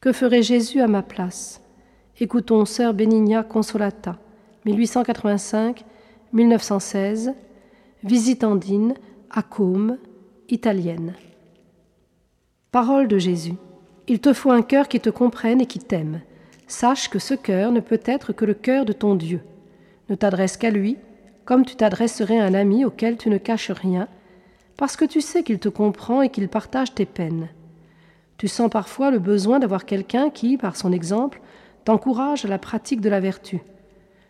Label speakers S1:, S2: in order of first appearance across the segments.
S1: Que ferait Jésus à ma place? Écoutons Sœur Benigna Consolata, 1885-1916, visitandine à Côme, italienne. Parole de Jésus. Il te faut un cœur qui te comprenne et qui t'aime. Sache que ce cœur ne peut être que le cœur de ton Dieu. Ne t'adresse qu'à lui, comme tu t'adresserais à un ami auquel tu ne caches rien, parce que tu sais qu'il te comprend et qu'il partage tes peines. Tu sens parfois le besoin d'avoir quelqu'un qui, par son exemple, t'encourage à la pratique de la vertu.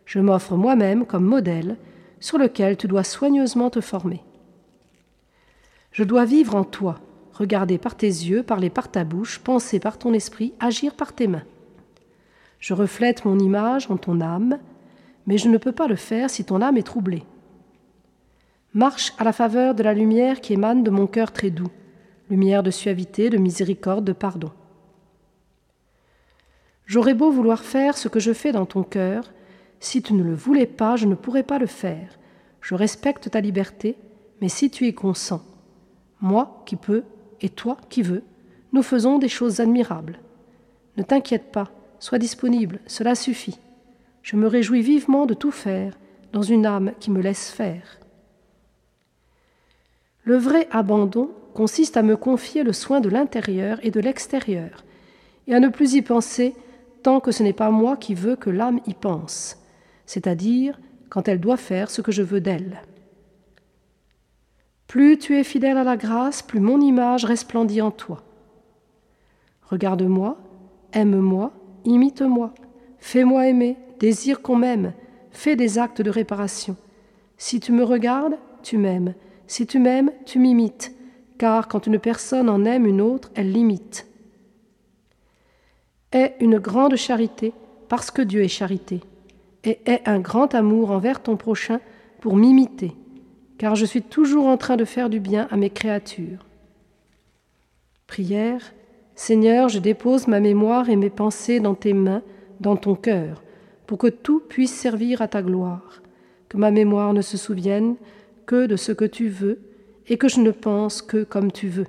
S1: Je m'offre moi-même comme modèle sur lequel tu dois soigneusement te former. Je dois vivre en toi, regarder par tes yeux, parler par ta bouche, penser par ton esprit, agir par tes mains. Je reflète mon image en ton âme, mais je ne peux pas le faire si ton âme est troublée. Marche à la faveur de la lumière qui émane de mon cœur très doux, lumière de suavité, de miséricorde, de pardon. J'aurais beau vouloir faire ce que je fais dans ton cœur, si tu ne le voulais pas, je ne pourrais pas le faire. Je respecte ta liberté, mais si tu y consens, moi qui peux et toi qui veux, nous faisons des choses admirables. Ne t'inquiète pas, sois disponible, cela suffit. Je me réjouis vivement de tout faire dans une âme qui me laisse faire. Le vrai abandon consiste à me confier le soin de l'intérieur et de l'extérieur, et à ne plus y penser tant que ce n'est pas moi qui veux que l'âme y pense, c'est-à-dire quand elle doit faire ce que je veux d'elle. Plus tu es fidèle à la grâce, plus mon image resplendit en toi. Regarde-moi, aime-moi, imite-moi, fais-moi aimer, désire qu'on m'aime, fais des actes de réparation. Si tu me regardes, tu m'aimes. Si tu m'aimes, tu m'imites, car quand une personne en aime une autre, elle l'imite. Aie une grande charité, parce que Dieu est charité, et aie un grand amour envers ton prochain pour m'imiter, car je suis toujours en train de faire du bien à mes créatures. Prière, Seigneur, je dépose ma mémoire et mes pensées dans tes mains, dans ton cœur, pour que tout puisse servir à ta gloire, que ma mémoire ne se souvienne que de ce que tu veux, et que je ne pense que comme tu veux.